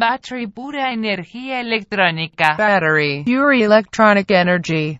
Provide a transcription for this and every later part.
battery pura energía electrónica. Battery. Pure electronic energy.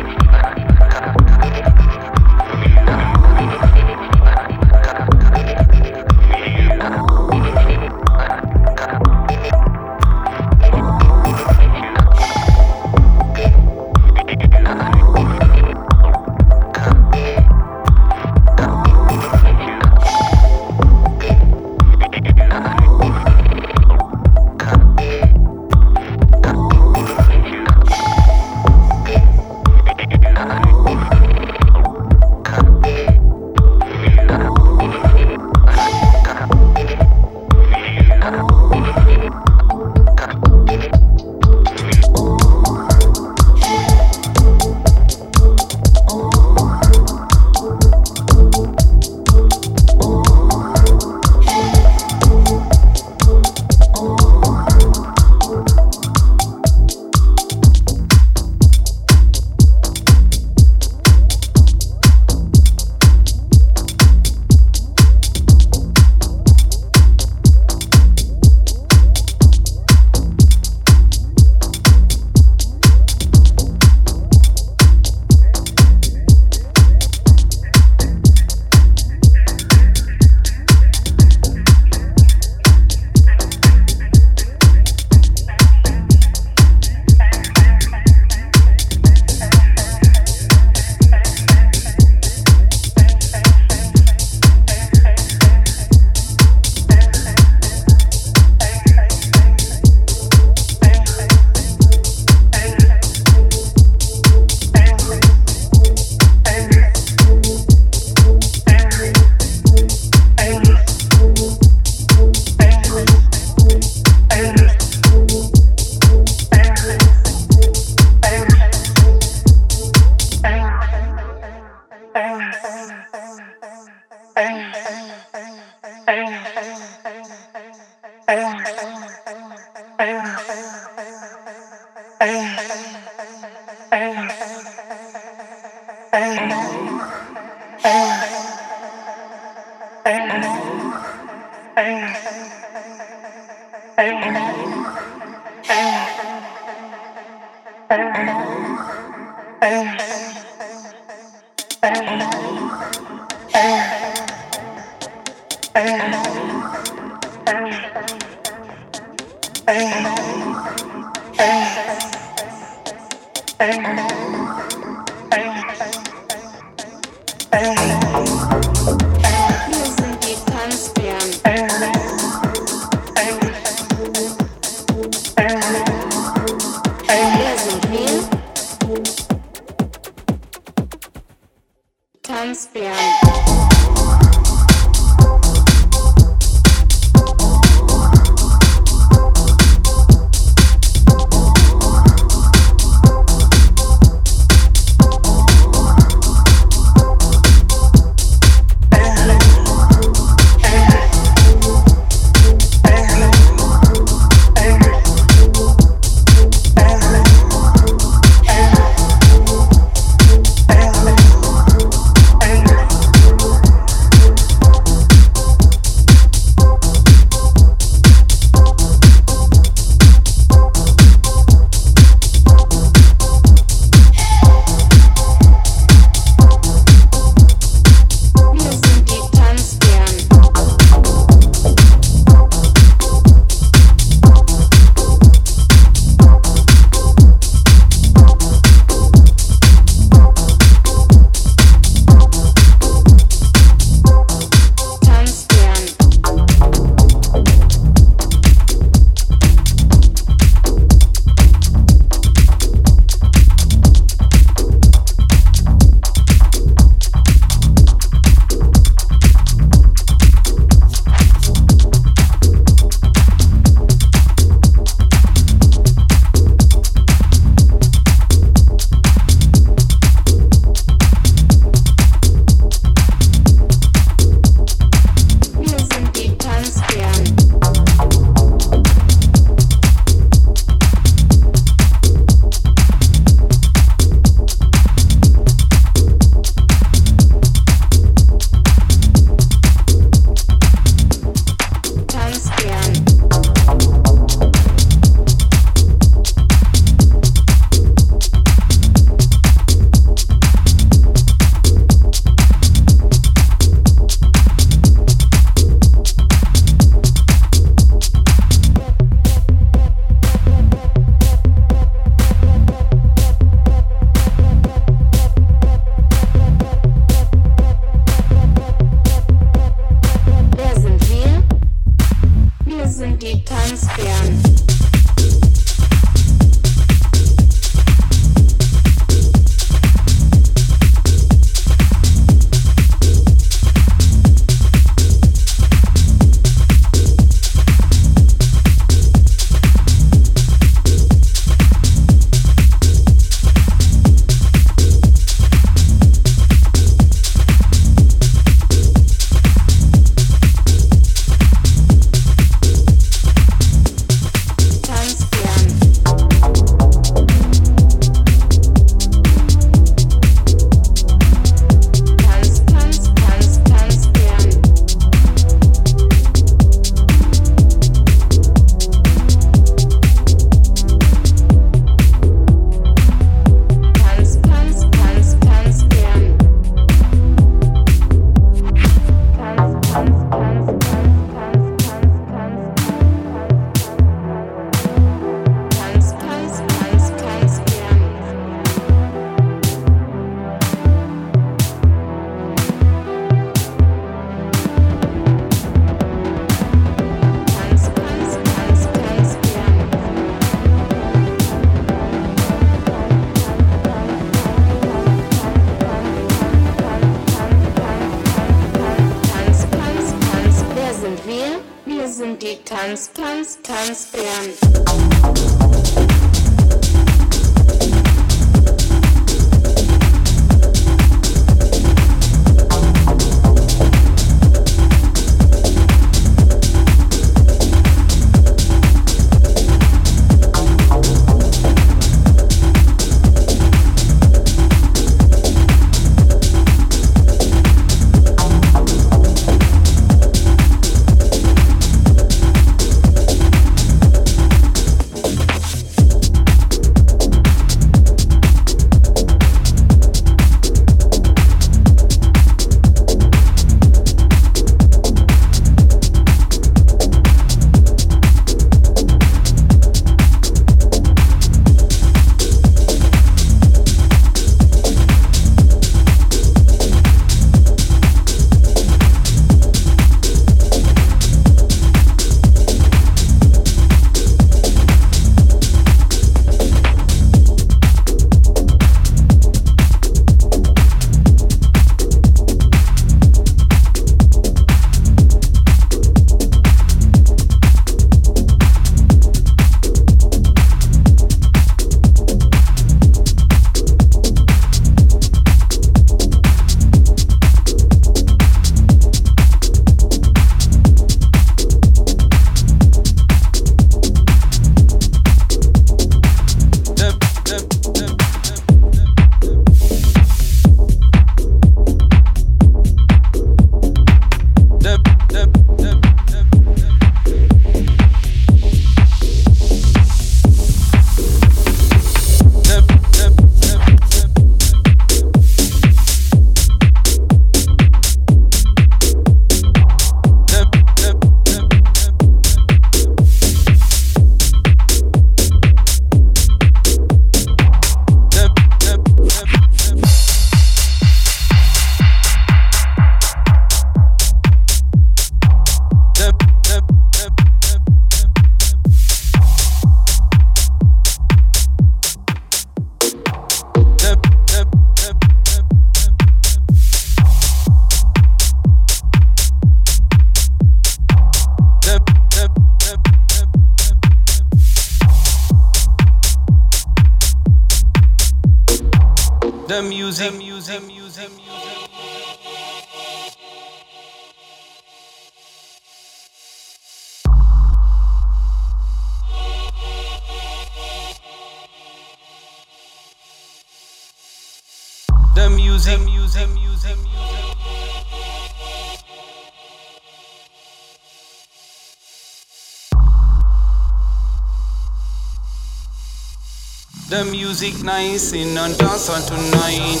music nice in and dance on tonight.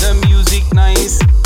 The music nice.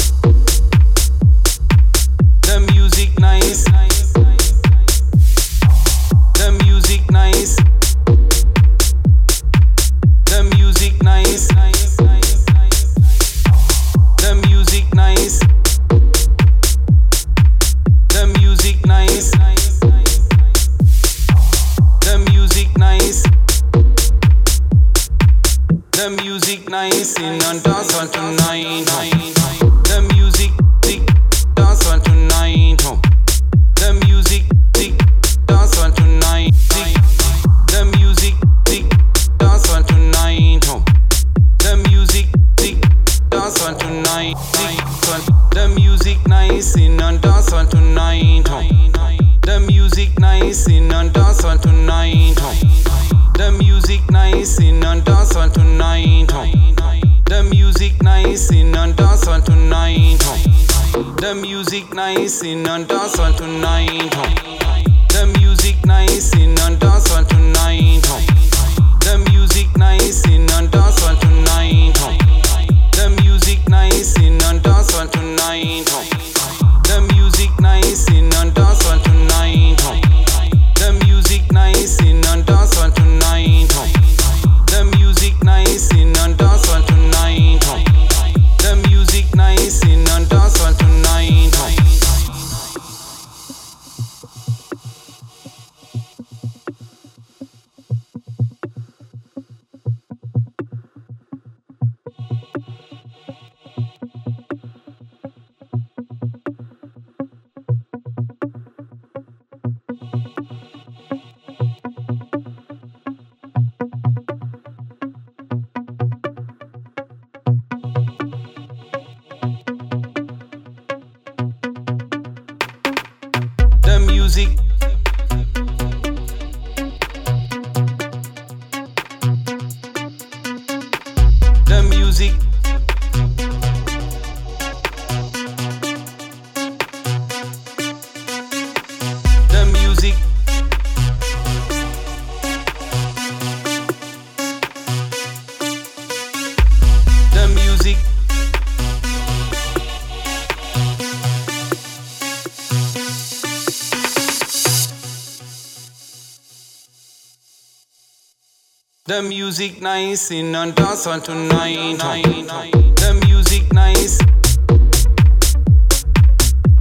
The music nice in and dance on tonight. The music nice.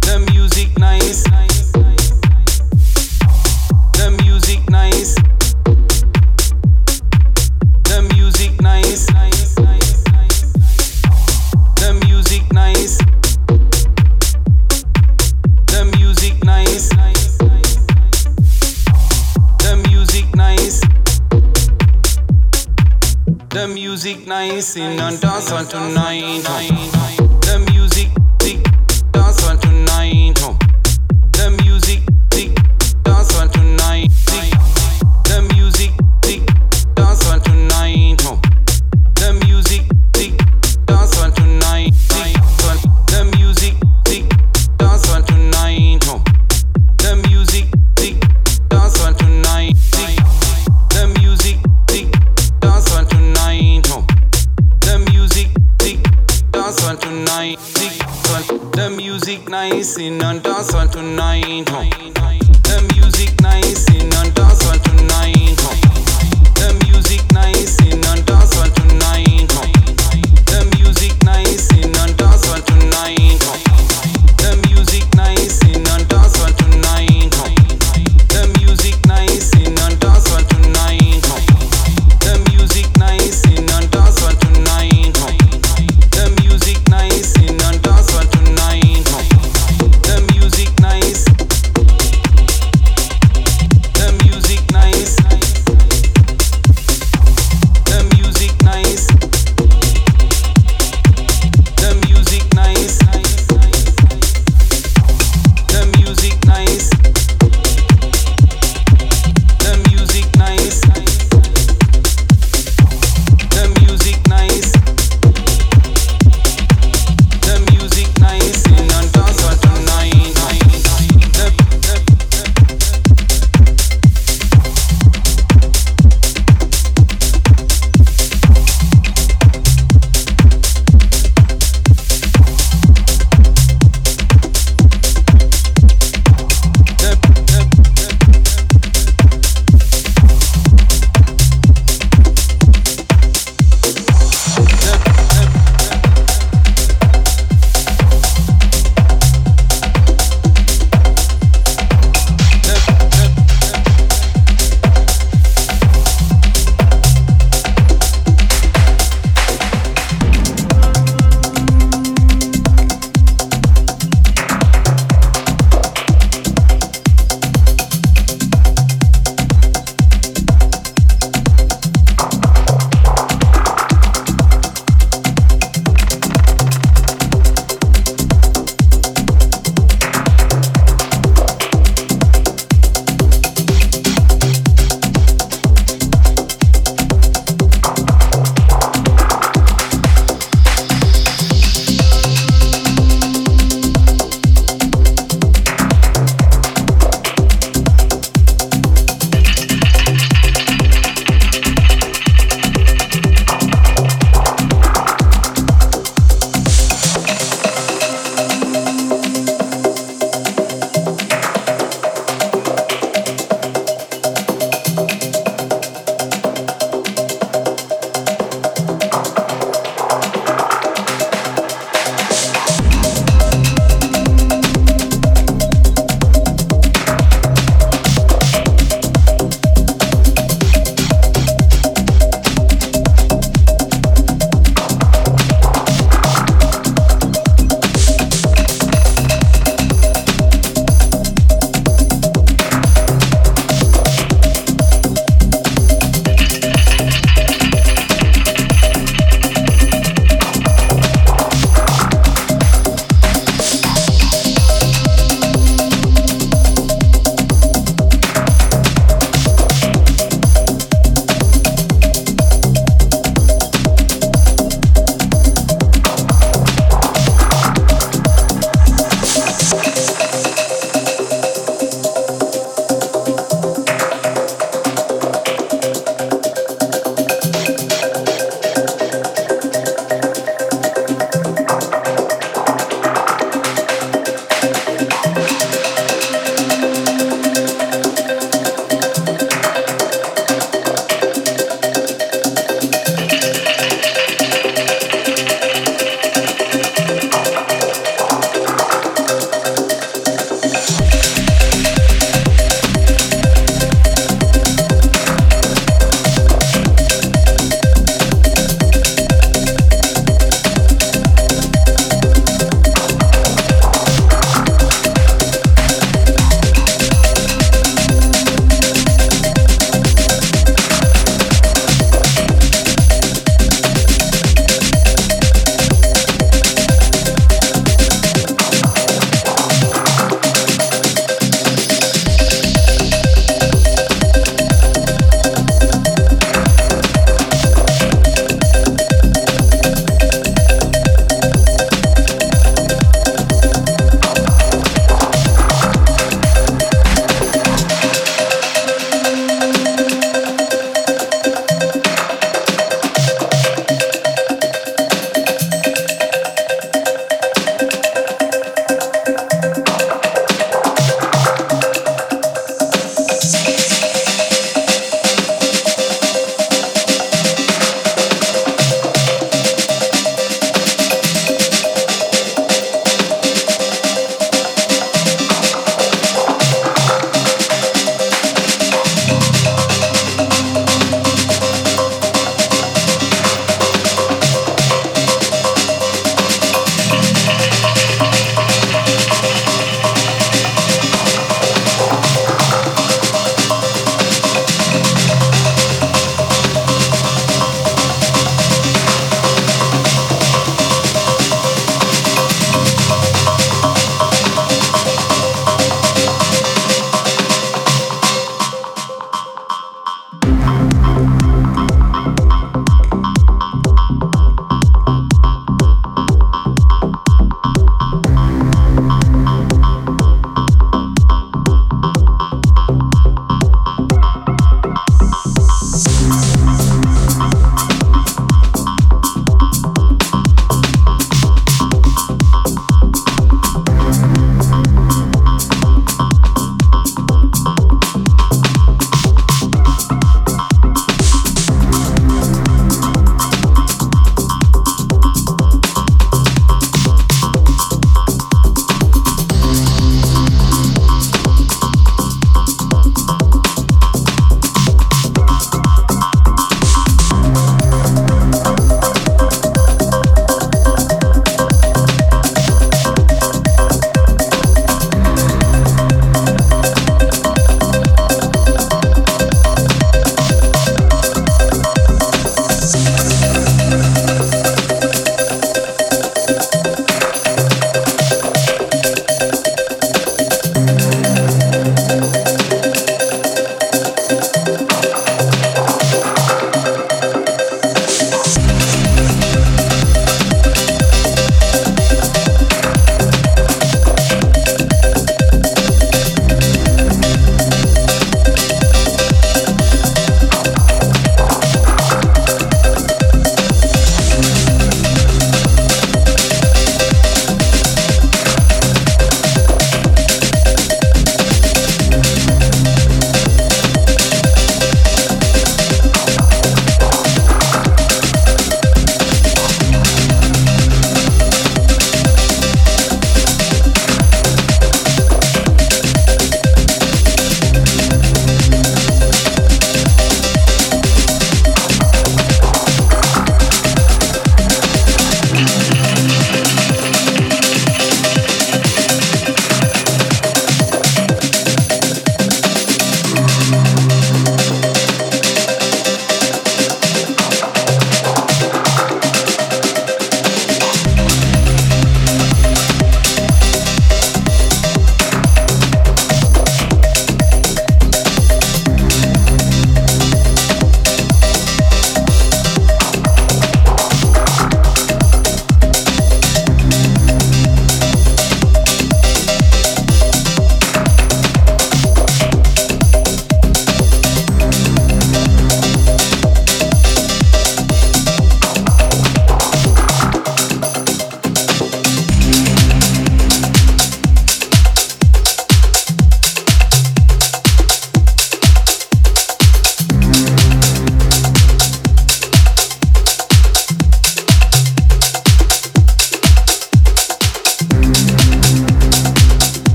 The music nice. dancing and on tonight.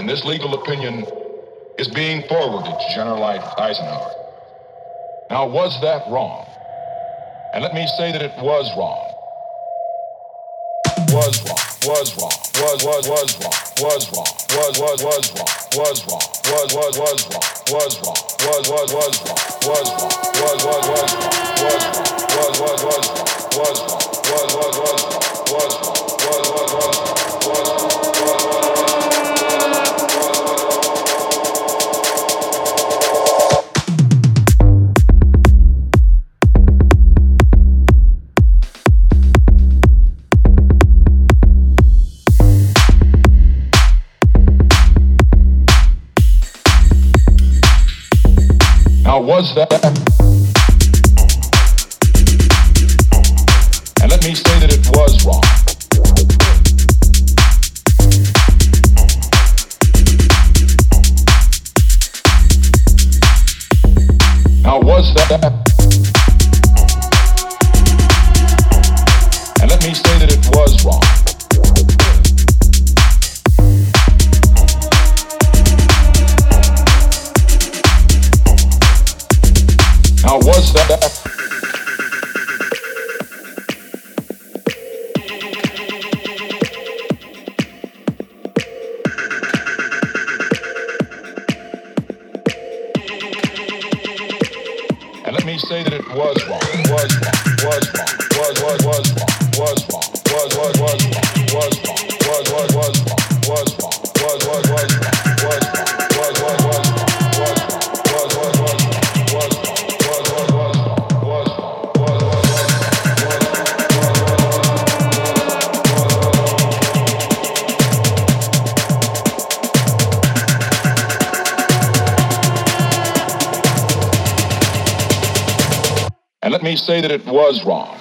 And this legal opinion is being forwarded to General Eisenhower. Now, was that wrong? And let me say that it was wrong. Was wrong, was wrong, was, was, was wrong, was wrong, was, was, was wrong, was wrong, was, was, was wrong, was wrong, was, was, was wrong, was wrong, was, was, was wrong, was wrong, was, was, was wrong, was wrong, was, was, was wrong, was wrong. Was that. And let me say that it was wrong. Now was that that it was wrong.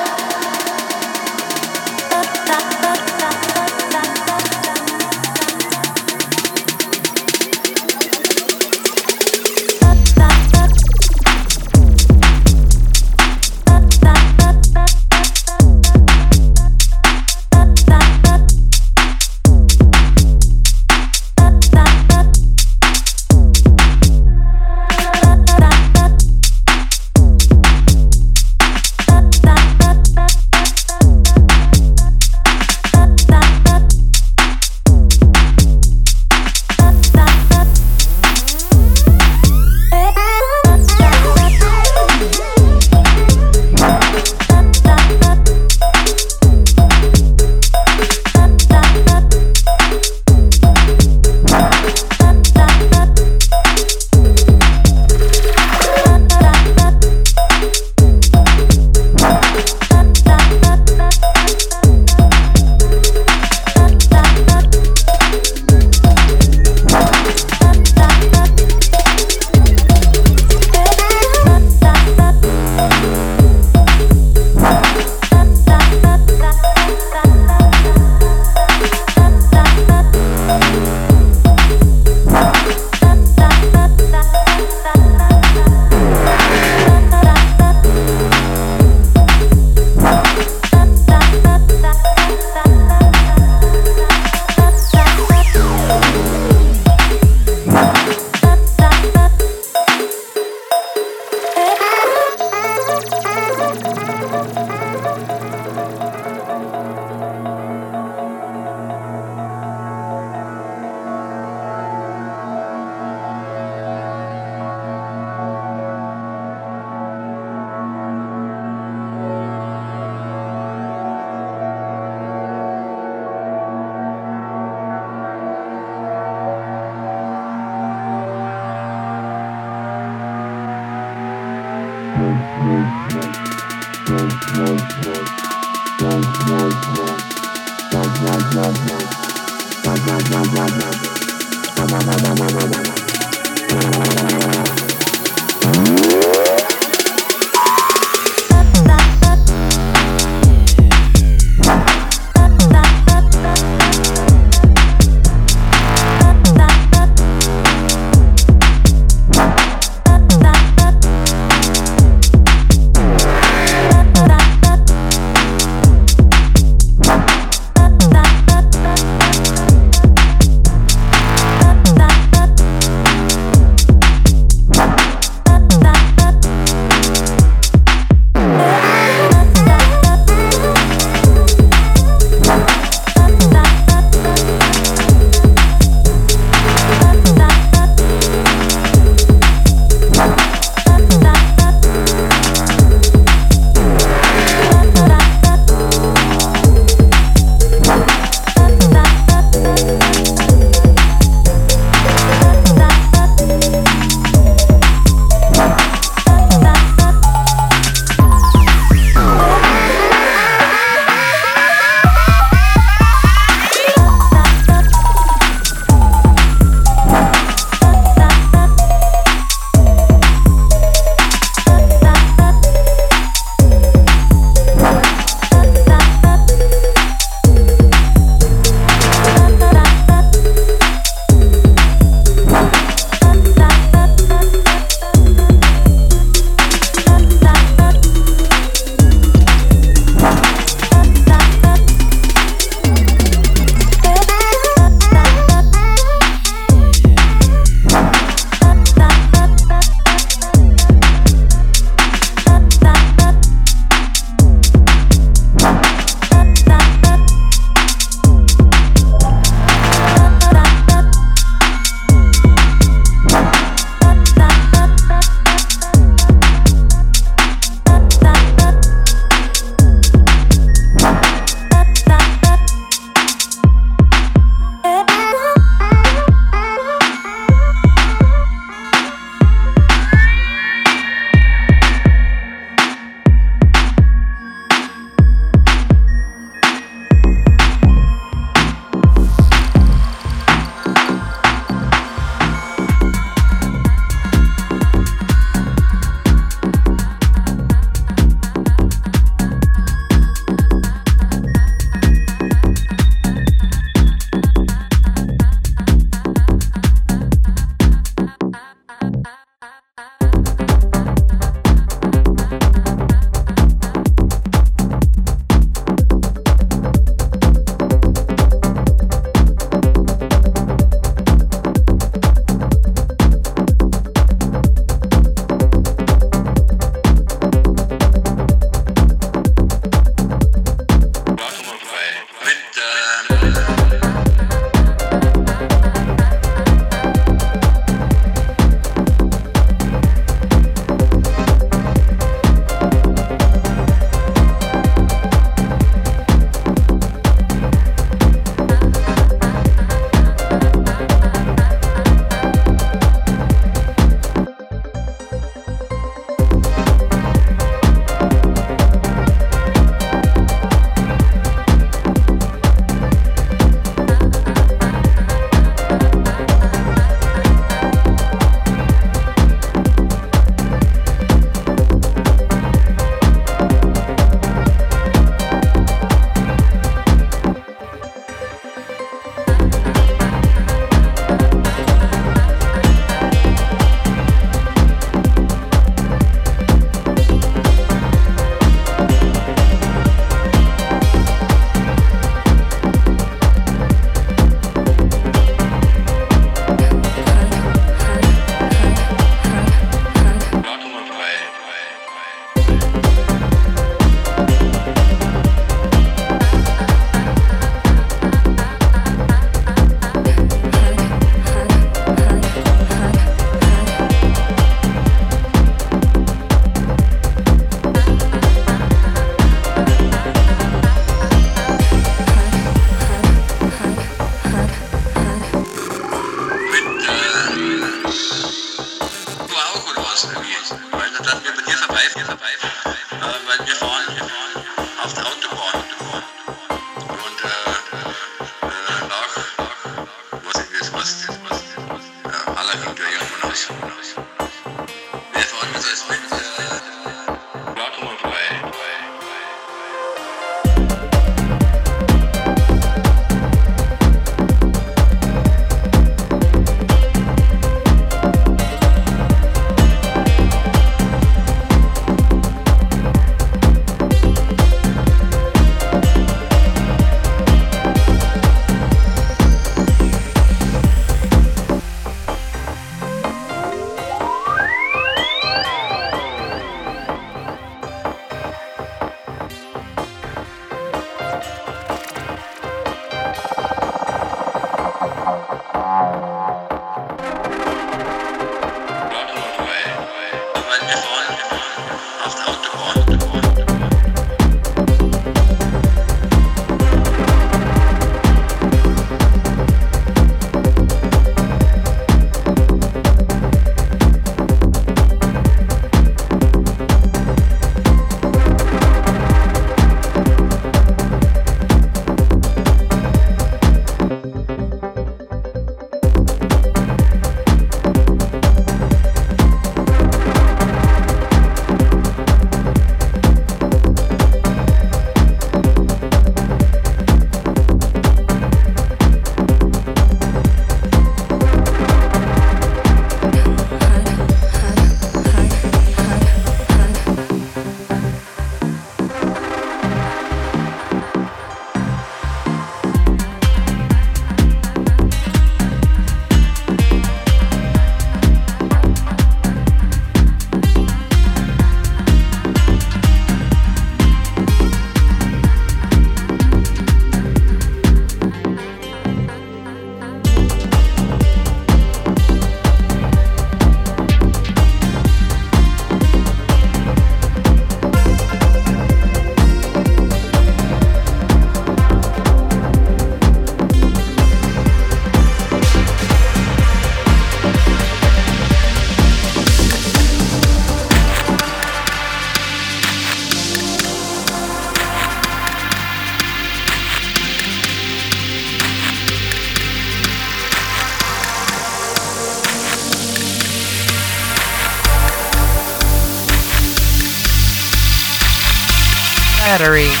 Battery.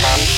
Thank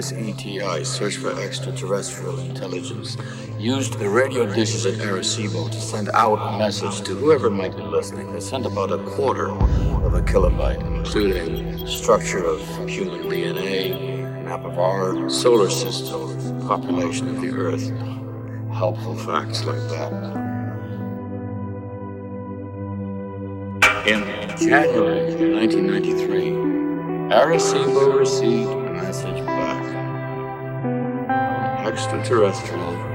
SETI, Search for Extraterrestrial Intelligence, used the radio dishes at Arecibo to send out a message to whoever might be listening. They sent about a quarter of a kilobyte, including structure of human DNA, map of our solar system, population of the Earth, helpful facts like that. In January 1993, Arecibo received Extraterrestrial,